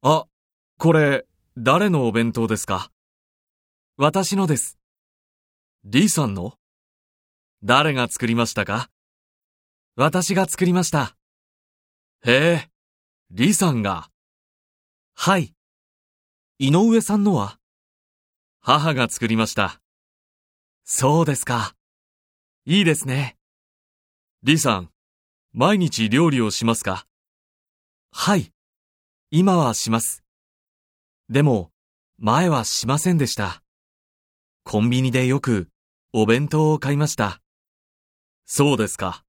あ、これ、誰のお弁当ですか？私のです。リさんの？誰が作りましたか？私が作りました。へえ、リさんが。はい。井上さんのは？母が作りました。そうですか。いいですね。リさん、毎日料理をしますか？はい。今はします。でも、前はしませんでした。コンビニでよくお弁当を買いました。そうですか。